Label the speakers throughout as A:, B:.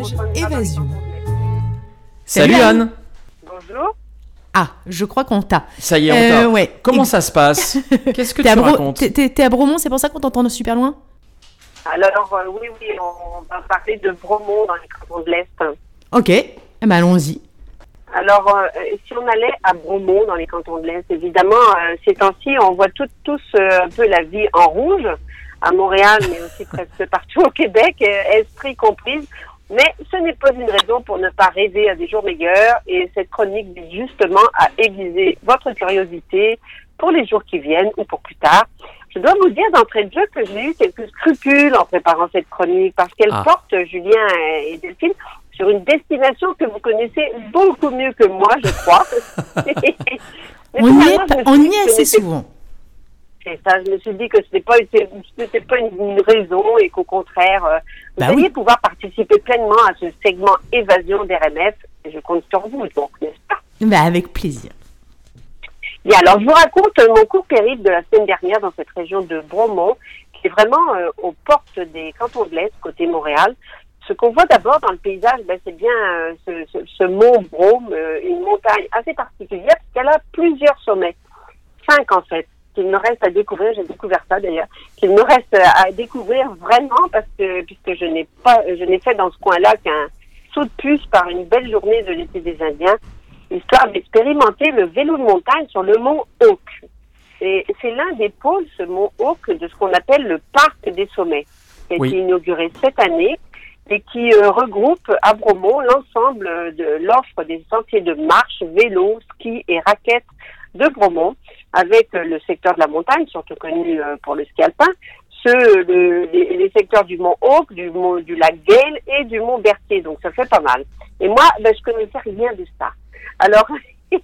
A: neige, évasion.
B: Salut Anne
C: Bonjour.
A: Ah, je crois qu'on t'a.
B: Ça y est, on
A: Euh,
B: t'a.
A: ouais.
B: Comment
A: Ex-
B: ça se passe Qu'est-ce que
A: T'es
B: tu
A: Bro-
B: racontes
A: t'es- à Bromont, c'est pour ça qu'on t'entend super loin?
C: Alors, euh, oui, oui, on va parler de Bromont dans les cantons de l'Est.
A: Ok, eh ben, allons-y.
C: Alors, euh, si on allait à Bromont dans les cantons de l'Est, évidemment, euh, ces temps-ci, on voit tout- tous euh, un peu la vie en rouge, à Montréal, mais aussi presque partout au Québec, euh, esprit comprise. Mais ce n'est pas une raison pour ne pas rêver à des jours meilleurs et cette chronique vise justement à aiguiser votre curiosité pour les jours qui viennent ou pour plus tard. Je dois vous dire d'entrée de jeu que j'ai eu quelques scrupules en préparant cette chronique parce qu'elle
B: Ah.
C: porte, Julien et Delphine, sur une destination que vous connaissez beaucoup mieux que moi, je crois. Mais
A: On y
C: finalement,
A: est,
C: je me
A: on y est assez souvent.
C: C'est ça, je me suis dit que ce n'était pas, pas une, une raison et qu'au contraire, euh, vous
A: Bah
C: alliez
A: oui.
C: pouvoir participer pleinement à ce segment évasion d'RMF. Je compte sur vous, donc, n'est-ce pas?
A: Bah, avec plaisir.
C: Bien, alors je vous raconte euh, mon court périple de la semaine dernière dans cette région de Bromont, qui est vraiment euh, aux portes des cantons de l'Est, côté Montréal. Ce qu'on voit d'abord dans le paysage, ben, c'est bien euh, ce, ce- ce mont Brome, une montagne assez particulière, parce qu'elle a plusieurs sommets. Cinq en fait, qu'il me reste à découvrir, j'ai découvert ça d'ailleurs, qu'il me reste à découvrir vraiment, parce que puisque je n'ai pas, je n'ai fait dans ce coin-là qu'un saut de puce par une belle journée de l'été des Indiens, histoire d'expérimenter le vélo de montagne sur le mont Hawk. Et c'est l'un des pôles, ce mont Hawk, de ce qu'on appelle le parc des sommets, qui a
B: Oui.
C: été inauguré cette année et qui euh, regroupe à Bromont l'ensemble de l'offre des sentiers de marche, vélo, ski et raquettes de Bromont, avec euh, le secteur de la montagne, surtout connu euh, pour le ski alpin, le- les, secteurs du mont Hawk, du, lac Gale et du mont Berthier. Donc ça fait pas mal. Et moi, ben, je connaissais rien de ça. Alors,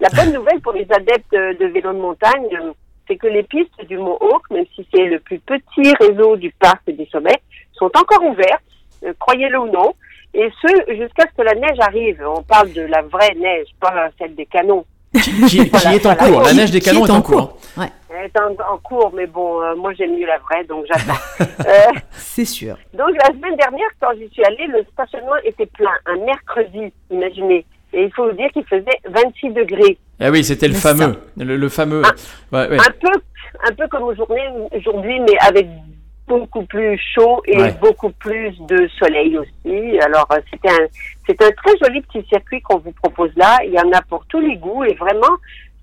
C: la bonne nouvelle pour les adeptes de vélo de montagne, euh, c'est que les pistes du mont Hawk, même si c'est le plus petit réseau du parc des sommets, sont encore ouvertes, croyez-le ou non, et ce, jusqu'à ce que la neige arrive. On parle de la vraie neige, pas celle des canons.
B: qui, qui
C: Voilà,
B: est en
C: voilà.
B: cours La neige des canons est en cours.
A: Ouais,
C: Elle est en, en cours, mais bon, euh, moi j'aime mieux la vraie, donc j'attends. Euh,
A: c'est sûr.
C: Donc la semaine dernière, quand j'y suis allée, le stationnement était plein. Un mercredi, imaginez. Et il faut vous dire qu'il faisait 26 degrés.
B: Ah oui, c'était le
A: Mais
B: fameux. Le, le fameux.
C: Ah.
B: Ouais, ouais.
C: Un peu, un peu comme aujourd'hui, aujourd'hui, mais avec beaucoup plus chaud et
B: Ouais.
C: beaucoup plus de soleil aussi. Alors euh, c'était un, c'est un très joli petit circuit qu'on vous propose là. Il y en a pour tous les goûts et vraiment,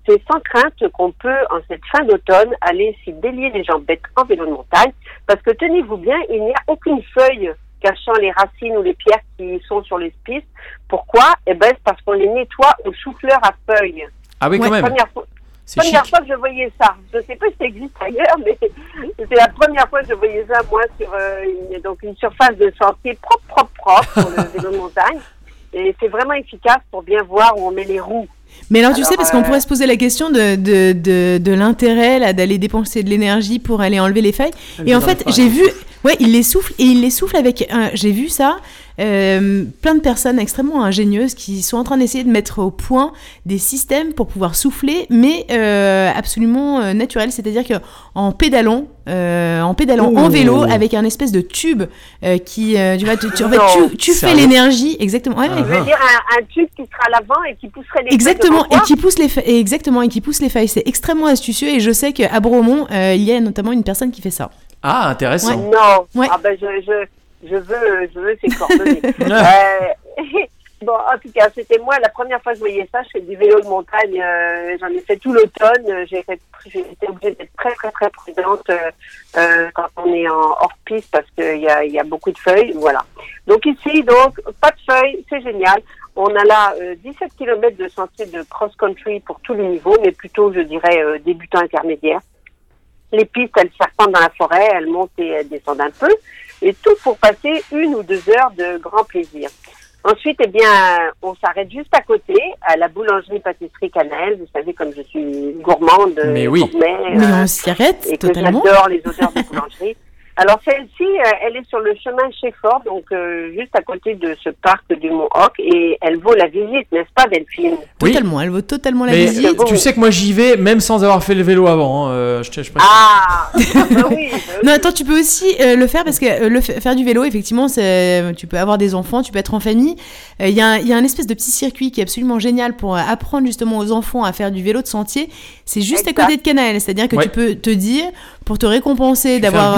C: c'est sans crainte qu'on peut, en cette fin d'automne, aller s'y délier les jambettes en vélo de montagne. Parce que tenez-vous bien, il n'y a aucune feuille cachant les racines ou les pierres qui sont sur les pistes. Pourquoi? Eh ben, c'est parce qu'on les nettoie au souffleur à feuilles.
B: Ah oui, quand
A: Ouais,
B: même.
C: Première fois,
B: C'est chic.
C: première fois que je voyais ça. Je ne sais pas si ça existe ailleurs, mais c'était la première fois que je voyais ça, moi, sur euh, une, donc une surface de sentier propre, propre, propre pour le vélo de montagne. Et c'est vraiment efficace pour bien voir où on met les roues.
A: Mais alors, tu
C: Alors,
A: sais, parce qu'on
C: euh,
A: pourrait se poser la question de, de, de, de l'intérêt d'aller dépenser de l'énergie pour aller enlever les feuilles.
B: Elle
A: Et en fait, j'ai vu, ouais, il les souffle et il les souffle avec, un- j'ai vu ça, euh, plein de personnes extrêmement ingénieuses qui sont en train d'essayer de mettre au point des systèmes pour pouvoir souffler, mais euh, absolument euh, naturels, c'est-à-dire que en pédalant, euh, en pédalant en vélo avec un espèce de tube euh, qui, euh, tu vois, tu, tu- en fait, tu, tu fais l'énergie, exactement. Ouais,
B: Ah.
C: Je veux dire un, un tube qui sera à l'avant et qui pousserait les
A: Exactement, et qui pousse les exactement, et qui pousse les feuilles. C'est extrêmement astucieux et je sais qu'à Bromont, euh, il y a notamment une personne qui fait ça.
B: Ah, intéressant.
C: Non.
A: Ouais.
C: Ah ben, je, je, je veux, je veux ces coordonnées. Euh, bon, en tout cas, c'était moi, la première fois que je voyais ça, je fais du vélo de montagne, euh, j'en ai fait tout l'automne, j'ai été obligée d'être très, très, très prudente euh, quand on est en hors piste parce qu'il y a, il y a beaucoup de feuilles, voilà. Donc ici, donc, pas de feuilles, c'est génial. On a là euh, 17 km de sentiers de cross-country pour tous les niveaux, mais plutôt, je dirais, euh, débutants intermédiaires. Les pistes, elles serpentent dans la forêt, elles montent et elles descendent un peu, et tout pour passer une ou deux heures de grand plaisir. Ensuite, eh bien, on s'arrête juste à côté, à la boulangerie-pâtisserie Cannelle. Vous savez, comme je suis gourmande,
B: Mais oui.
C: gourmet,
A: Mais
C: euh,
A: on s'y arrête
C: et que
A: totalement.
C: j'adore les odeurs de boulangerie. Alors celle-ci, euh, elle est sur le chemin Fort, donc euh, juste à côté de ce parc du Mont Hoc, et elle vaut la visite, n'est-ce pas, Delphine?
B: Oui.
A: Totalement, elle vaut totalement la
B: Mais
A: visite.
C: bon.
B: tu sais que moi j'y vais même sans avoir fait le vélo avant. hein, euh, je, je précise.
C: Ah bah oui, bah
A: Non, attends, tu peux aussi euh, le faire parce que euh, le fa- faire du vélo, effectivement, c'est, tu peux avoir des enfants, tu peux être en famille. Euh, Il y, a un- il y a un espèce de petit circuit qui est absolument génial pour euh, apprendre justement aux enfants à faire du vélo de sentier. C'est juste
C: Exact.
A: à côté de Canaël, c'est-à-dire que
B: Ouais.
A: tu peux te dire, pour te récompenser d'avoir,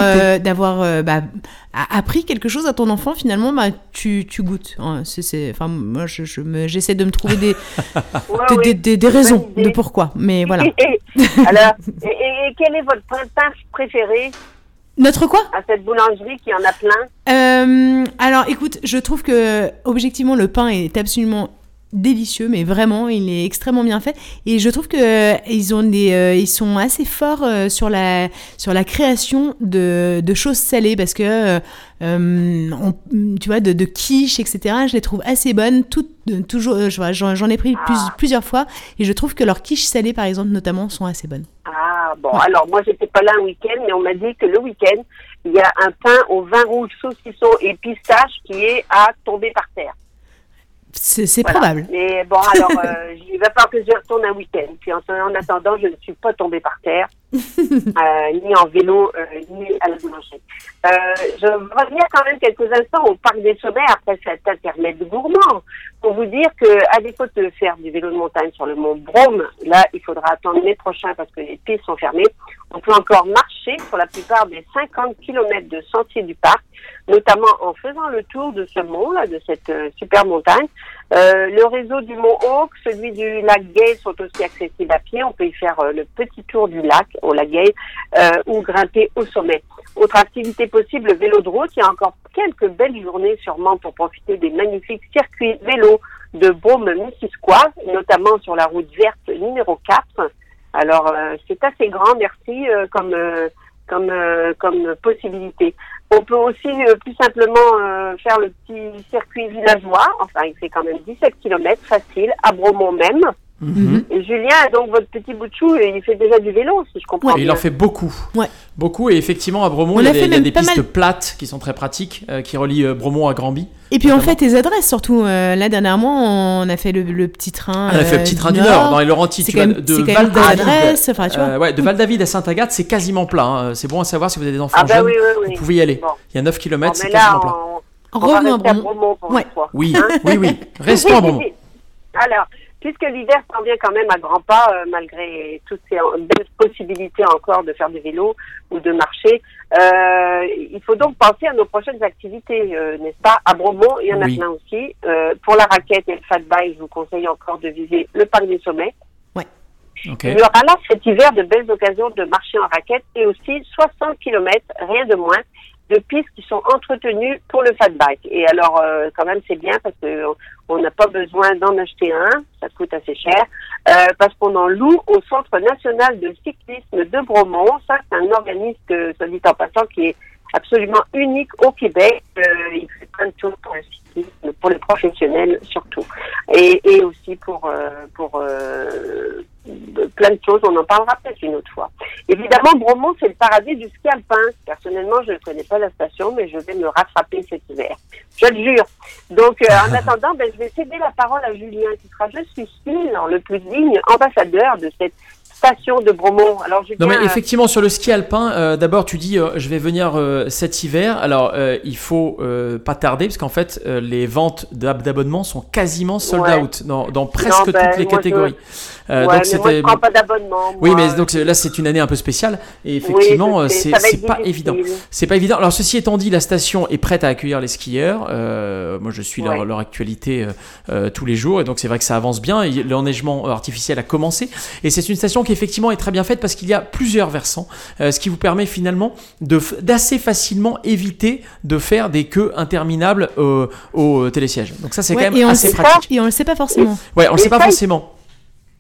A: d'avoir euh, bah, appris quelque chose à ton enfant, finalement, bah, tu, tu goûtes. Hein, c'est, enfin, moi, je, je me- j'essaie de me trouver des,
C: Ouais,
A: des, des- raisons de pourquoi. Mais voilà.
C: Alors, et, et- et quel est votre pain pain préféré?
A: Notre quoi?
C: À cette boulangerie qui en a plein
A: Euh, alors écoute, je trouve que objectivement le pain est absolument délicieux, mais vraiment il est extrêmement bien fait et je trouve que euh, ils ont des, euh, ils sont assez forts euh, sur la sur la création de, de choses salées parce que euh, euh, on- tu vois de, de quiches etc. Je les trouve assez bonnes, toutes toujours je vois, j'en ai pris plus-
C: Ah.
A: plusieurs fois et je trouve que leurs quiches salées par exemple notamment sont assez bonnes.
C: Ah bon, alors moi j'étais pas là un week-end, mais on m'a dit que le week-end, il y a un pain au vin rouge, saucisson et pistache qui est à tomber par terre.
A: C'est
C: Voilà.
A: probable.
C: Mais bon, alors, euh, il va falloir que je retourne un week-end. Puis en, en attendant, je ne suis pas tombée par terre, euh, ni en vélo, euh, ni à la boulangerie. Euh, je reviens quand même quelques instants au Parc des Sommets après cet intermède gourmand pour vous dire que, à défaut de faire du vélo de montagne sur le mont Brome, là, il faudra attendre mai prochain parce que les pistes sont fermées. On peut encore marcher sur la plupart des 50 km de sentiers du parc, notamment en faisant le tour de ce mont, là, de cette euh, super montagne. Euh, le réseau du Mont Hawk, celui du lac Gay sont aussi accessibles à pied. On peut y faire euh, le petit tour du lac au lac Gay euh, ou grimper au sommet. Autre activité possible, le vélo de route. Il y a encore quelques belles journées sûrement pour profiter des magnifiques circuits vélo de Beaume-Missisquoi, notamment sur la route verte numéro 4. Alors euh, c'est assez grand, merci, comme comme euh, comme possibilité. On peut aussi euh, plus simplement euh, faire le petit circuit villageois, enfin il fait quand même 17 km facile, à Bromont même.
B: Mhm.
C: Et Julien, donc votre petit bout de chou, il fait déjà du vélo, si je comprends
B: Et il en fait beaucoup.
A: Ouais.
B: Beaucoup. Et effectivement, à Bromont,
A: On
B: il y a
A: a
B: des, y a pistes
A: mal-
B: plates qui sont très pratiques, euh, qui relient euh, Bromont à Granby.
A: Et puis on
B: Notamment.
A: fait tes adresses surtout. Euh, là dernièrement, on a fait le, le petit train.
B: On a fait le
A: euh,
B: petit train du Nord, dans les Laurentides.
A: C'est
B: Tu
A: quand
B: vas
A: même,
B: de
A: vois.
B: euh, ouais, de Val-David à Sainte-Agathe, c'est quasiment plein. hein. C'est bon à savoir si vous avez des enfants
C: Ah bah
B: jeunes.
C: oui, oui, oui.
B: Vous pouvez y aller.
C: Bon.
B: Il y a 9 km,
C: Bon,
B: c'est quasiment plein.
C: on, on va
A: Revenons à Bromont. Ouais.
B: Oui,
C: Hein
B: oui, oui. Restons à Bromont.
C: Alors, puisque l'hiver s'en vient quand même à grands pas, euh, malgré toutes ces belles possibilités encore de faire du vélo ou de marcher, euh, il faut donc penser à nos prochaines activités, euh, n'est-ce pas? À Bromont, il y en a
B: Oui.
C: plein aussi. Euh, pour la raquette et le fat bike, je vous conseille encore de viser le parc des sommets.
B: Ok.
C: Il y aura là cet hiver de belles occasions de marcher en raquette et aussi 60 km, rien de moins, de pistes qui sont entretenues pour le fat bike. Et alors, euh, quand même, c'est bien parce que on n'a pas besoin d'en acheter un, ça coûte assez cher, euh, parce qu'on en loue au Centre national de cyclisme de Bromont. Ça, c'est un organisme, que, soit dit en passant, qui est absolument unique au Québec. Euh, il fait plein de choses pour le cyclisme, pour les professionnels surtout, et, et aussi pour euh, pour euh, plein de choses. On en parlera peut-être une autre fois. Évidemment, Bromont, c'est le paradis du ski alpin. Personnellement, je ne connais pas la station, mais je vais me rattraper cet hiver. Je le jure. Donc, euh, en attendant, ben, je vais céder la parole à Julien, qui sera, je suis le plus digne ambassadeur de cette station de Bromont. Alors, Julien,
B: Non mais
C: euh,
B: effectivement sur le ski alpin, euh, d'abord tu dis euh, je vais venir cet hiver. Alors il faut pas tarder parce qu'en fait les ventes d'ab- d'abonnements sont quasiment sold
C: Ouais.
B: out dans, dans presque
C: Non, ben,
B: toutes les
C: je-
B: catégories.
C: ouais,
B: Euh, donc
C: mais moi,
B: c'était
C: je prends pas d'abonnement.
B: oui mais donc c'est- là c'est une année un peu spéciale et
C: Oui,
B: effectivement
C: je
B: euh, c'est pas évident. C'est pas évident. Alors ceci étant dit, la station est prête à accueillir les skieurs. Euh, moi, je suis leur,
C: Ouais.
B: leur actualité euh, euh, tous les jours, et donc c'est vrai que ça avance bien. Et L'enneigement artificiel a commencé, et c'est une station qui effectivement est très bien faite parce qu'il y a plusieurs versants, euh, ce qui vous permet finalement de f- d'assez facilement éviter de faire des queues interminables euh, au télésiège. Donc ça, c'est
A: Ouais,
B: quand même assez pratique.
A: pas, et on le sait pas forcément.
B: Ouais, on le sait pas forcément.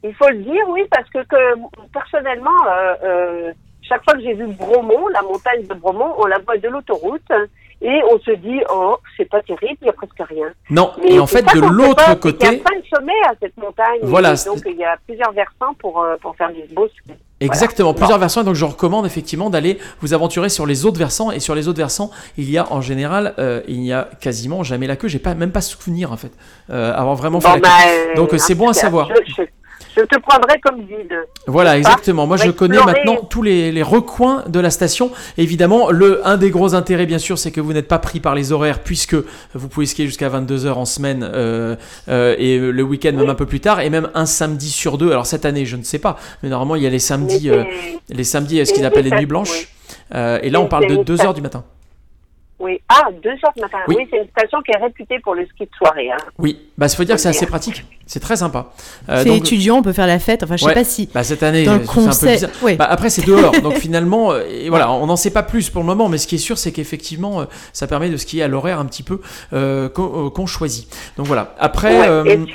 C: Il faut le dire, oui, parce que, que personnellement, euh, euh, chaque fois que j'ai vu Bromont, la montagne de Bromont, on la voit de l'autoroute et on se dit, oh, c'est pas terrible, il n'y a presque rien.
B: Non,
C: Mais
B: et en fait, de l'autre
C: pas,
B: côté,
C: Il y a cinq sommets à cette montagne.
B: Voilà,
C: et donc il y a plusieurs versants pour, euh, pour faire du beau ski.
B: Exactement,
C: Voilà.
B: plusieurs versants. Donc je recommande effectivement d'aller vous aventurer sur les autres versants. Et sur les autres versants, il y a en général, euh, il n'y a quasiment jamais la queue. J'ai pas même pas souvenir en fait, euh, avoir vraiment
C: Bon,
B: fait la
C: bah,
B: queue.
C: euh,
B: Donc, c'est bon à savoir.
C: Je, je- je te prendrai comme guide.
B: Voilà, exactement. Moi, je connais maintenant tous les, les recoins de la station. Évidemment, le un des gros intérêts, bien sûr, c'est que vous n'êtes pas pris par les horaires, puisque vous pouvez skier jusqu'à 22 h en semaine euh, euh, et le week-end même un peu plus tard, et même un samedi sur deux. Alors cette année, je ne sais pas, mais normalement, il y a les samedis, euh, les samedis, ce qu'ils appellent les nuits blanches.
C: oui.
B: Et là, on parle de
C: c'est une
B: 2
C: fête.
B: heures du matin.
C: Oui. Ah, deux heures du matin.
B: Oui.
C: Oui, c'est une station qui est réputée pour le ski de soirée. Hein.
B: Oui, bah, il faut dire que c'est assez pratique. C'est très sympa. Euh,
A: C'est étudiant, on peut faire la fête. Enfin, je sais
B: Ouais.
A: pas si.
B: Bah, cette année, c'est un peu bizarre.
A: ouais.
B: Bah, après, c'est dehors, donc finalement, euh, et voilà, on n'en sait pas plus pour le moment, mais ce qui est sûr, c'est qu'effectivement, euh, ça permet de skier à l'horaire un petit peu euh, qu'on euh, choisit. Donc voilà. Après,
C: Ouais. Et puis,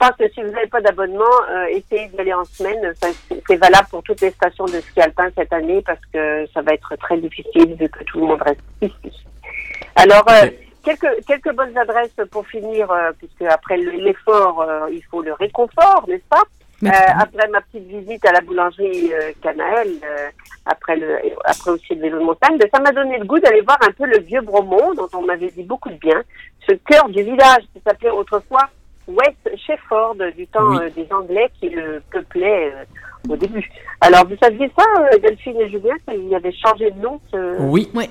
C: je pense que si vous n'avez pas d'abonnement, euh, essayez d'y aller en semaine. C'est- valable pour toutes les stations de ski alpin cette année parce que ça va être très difficile vu que tout le monde reste ici. Alors, euh, quelques, quelques bonnes adresses pour finir, euh, puisque après le- l'effort, euh, il faut le réconfort, n'est-ce pas? Euh, après ma petite visite à la boulangerie euh, Canaël, euh, après le, après aussi le vélo de montagne, ben, ça m'a donné le goût d'aller voir un peu le vieux Bromont, dont on m'avait dit beaucoup de bien, ce cœur du village qui s'appelait autrefois West Shefford, du temps
B: Oui.
C: euh, des Anglais qui le peuplaient euh, au début. Alors, vous saviez ça, euh, Delphine et Julien, qu'il avait changé de nom, ce
B: oui.
A: Oui,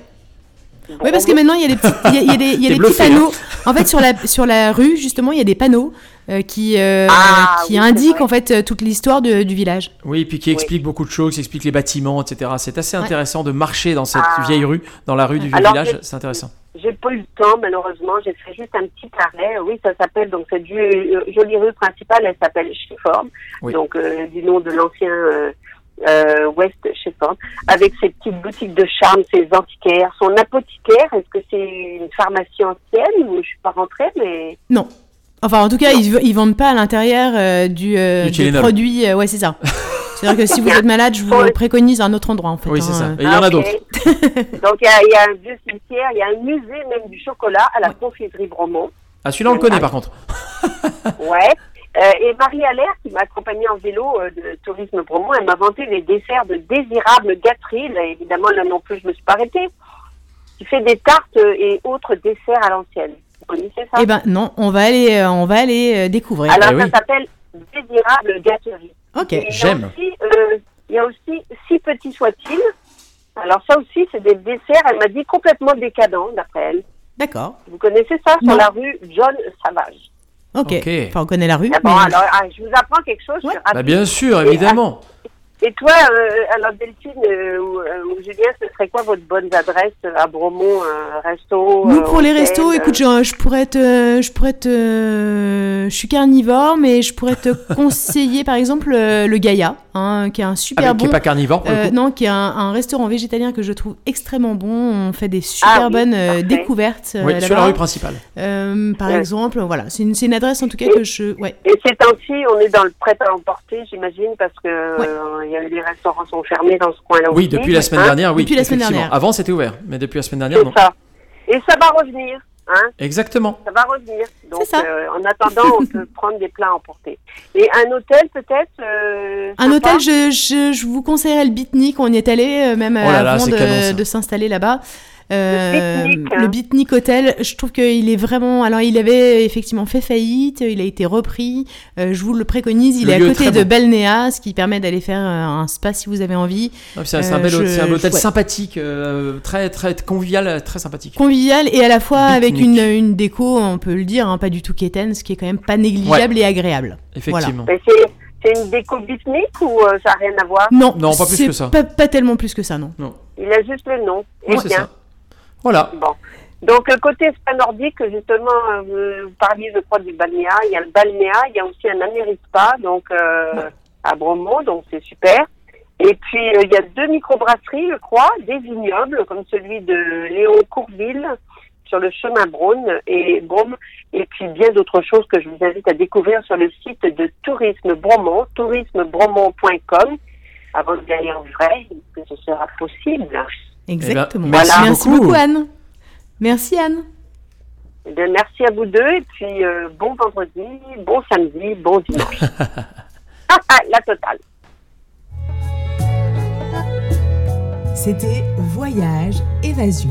A: parce que maintenant, il y a des petits, il y a, il y a des, il y a
B: T'es
A: des petits
B: bluffé,
A: panneaux. En fait, sur la, sur la rue, justement, il y a des panneaux euh, qui, euh,
C: Ah,
A: qui
C: oui, vrai.
A: en fait euh, toute l'histoire de- du village.
B: Oui, puis qui explique beaucoup de choses, qui explique les bâtiments, etc. C'est assez
A: Ouais.
B: intéressant de marcher dans cette
C: Ah.
B: vieille rue, dans la rue du vieux
C: Alors,
B: village. C'est intéressant.
C: J'ai pas eu le temps, malheureusement. J'ai fait juste un petit arrêt. Oui, ça s'appelle, donc, cette jolie rue principale, elle s'appelle.
B: Oui.
C: Donc, euh, du nom de l'ancien euh, euh, West Shefford. Avec ses petites boutiques de charme, ses antiquaires, son apothicaire. Est-ce que c'est une pharmacie ancienne ou je suis pas rentrée, mais.
A: Non. Enfin, en tout cas, ils, ils vendent pas à l'intérieur euh, du, euh,
B: Du
A: des produits. euh, ouais, c'est ça. C'est-à-dire que si vous êtes malade, je vous préconise un autre endroit en fait.
B: Oui, c'est
A: hein,
B: ça. Et il y en
C: Ah,
B: a
C: ok.
B: d'autres.
C: donc, il y a, il y a un vieux cimetière, il y a un musée même du chocolat à la confiserie Bromont.
B: Ah, celui-là, on le connaît par contre.
C: Ouais. Euh, et Marie Allaire, qui m'a accompagnée en vélo euh, de Tourisme Bromont, elle m'a vanté les desserts de désirables gâteries. Là, évidemment, là non plus, je me suis pas arrêtée. Qui fait des tartes et autres desserts à l'ancienne. Vous connaissez ça
A: Eh ben non, on va aller, euh, on va aller euh, découvrir.
C: Alors,
B: Eh
C: ça
B: oui.
C: s'appelle Désirable Gâterie.
A: ok.
B: J'aime.
C: euh, Il y a aussi, si petit soit-il, alors ça aussi, c'est des desserts, elle m'a dit, complètement décadents, d'après elle.
A: D'accord.
C: Vous connaissez ça
A: Non.
C: sur la rue John Savage
A: Ok. Enfin, on connaît la rue.
C: Ah bon,
A: mais-
C: alors, ah, je vous apprends quelque chose.
A: Ouais.
B: Bah, bien sûr, évidemment.
C: Et toi, euh, alors Delphine euh, ou, euh, ou Julien, ce serait quoi votre bonne adresse à Bromont, un resto
A: Nous
C: euh,
A: pour les restos,
C: euh,
A: écoute, je, je pourrais te, je pourrais te, je suis carnivore, mais je pourrais te conseiller par exemple le Gaïa, hein, qui est un super
B: Ah, mais qui
A: bon.
B: est pas carnivore pour le
A: Euh,
B: coup.
A: non, qui est un, un restaurant végétalien que je trouve extrêmement bon. On fait des super
C: Ah oui,
A: bonnes
C: parfait.
A: découvertes
B: Oui, sur la rue principale.
A: Euh, par
C: Ouais.
A: exemple, voilà, c'est une, c'est une adresse en tout cas
C: Et-
A: que je, ouais.
C: Et ces temps-ci, on est dans le prêt à emporter, j'imagine, parce que euh, il y a les restaurants sont fermés dans ce coin-là
B: Oui, depuis la semaine
C: hein.
B: dernière, oui.
A: Depuis la semaine dernière.
B: Avant, c'était ouvert, mais depuis la semaine dernière, non.
C: Ça. Et ça va revenir, hein
B: Exactement.
C: Ça va revenir. Donc,
A: C'est ça.
C: euh, en attendant, on peut prendre des plats à emporter. Et un hôtel, peut-être euh,
A: Un hôtel, je, je, je vous conseillerais le Bitnik. On y est allé euh, même
B: Oh là
A: avant de, de s'installer là-bas. Euh,
C: Bitnik, hein.
A: le Bitnik Hotel, je trouve qu'il est vraiment. Alors, il avait effectivement fait faillite, il a été repris. Euh, je vous le préconise. Il
B: Le
A: est à
B: est
A: côté de. Balnéa, ce qui permet d'aller faire euh, un spa si vous avez envie.
B: Ah, C'est un, bel hôtel-
A: je-
B: c'est un hôtel
A: ouais.
B: sympathique, euh, très, très convivial, très sympathique.
A: Convivial et à la fois avec une, une déco, on peut le dire, hein, pas du tout quétaine, ce qui est quand même pas négligeable et agréable.
B: Effectivement.
C: C'est, une déco bitnique ou euh, ça n'a rien à voir?
A: Non,
B: Non, pas plus que ça.
A: Pas, pas tellement plus que ça, non.
C: Il a juste le nom.
B: Oui,
C: Eh
B: c'est ça. Voilà.
C: Bon. Donc, côté spa nordique, justement, euh, vous, vous parliez, je crois, du balnéa. Il y a le balnéa, il y a aussi un Amérispa, donc, euh, à Bromont, donc c'est super. Et puis, euh, il y a deux microbrasseries, je crois, des vignobles, comme celui de Léon Courville, sur le chemin Braune et Brome, et puis bien d'autres choses que je vous invite à découvrir sur le site de Tourisme Bromont, tourismebromont.com, avant d'y aller en vrai, que ce sera possible.
A: Eh ben, Exactement.
B: Merci, beaucoup.
A: Anne. Merci Anne.
C: Eh bien, merci à vous deux et puis euh, bon vendredi, bon samedi, bon dimanche. la totale.
A: C'était Voyage Évasion.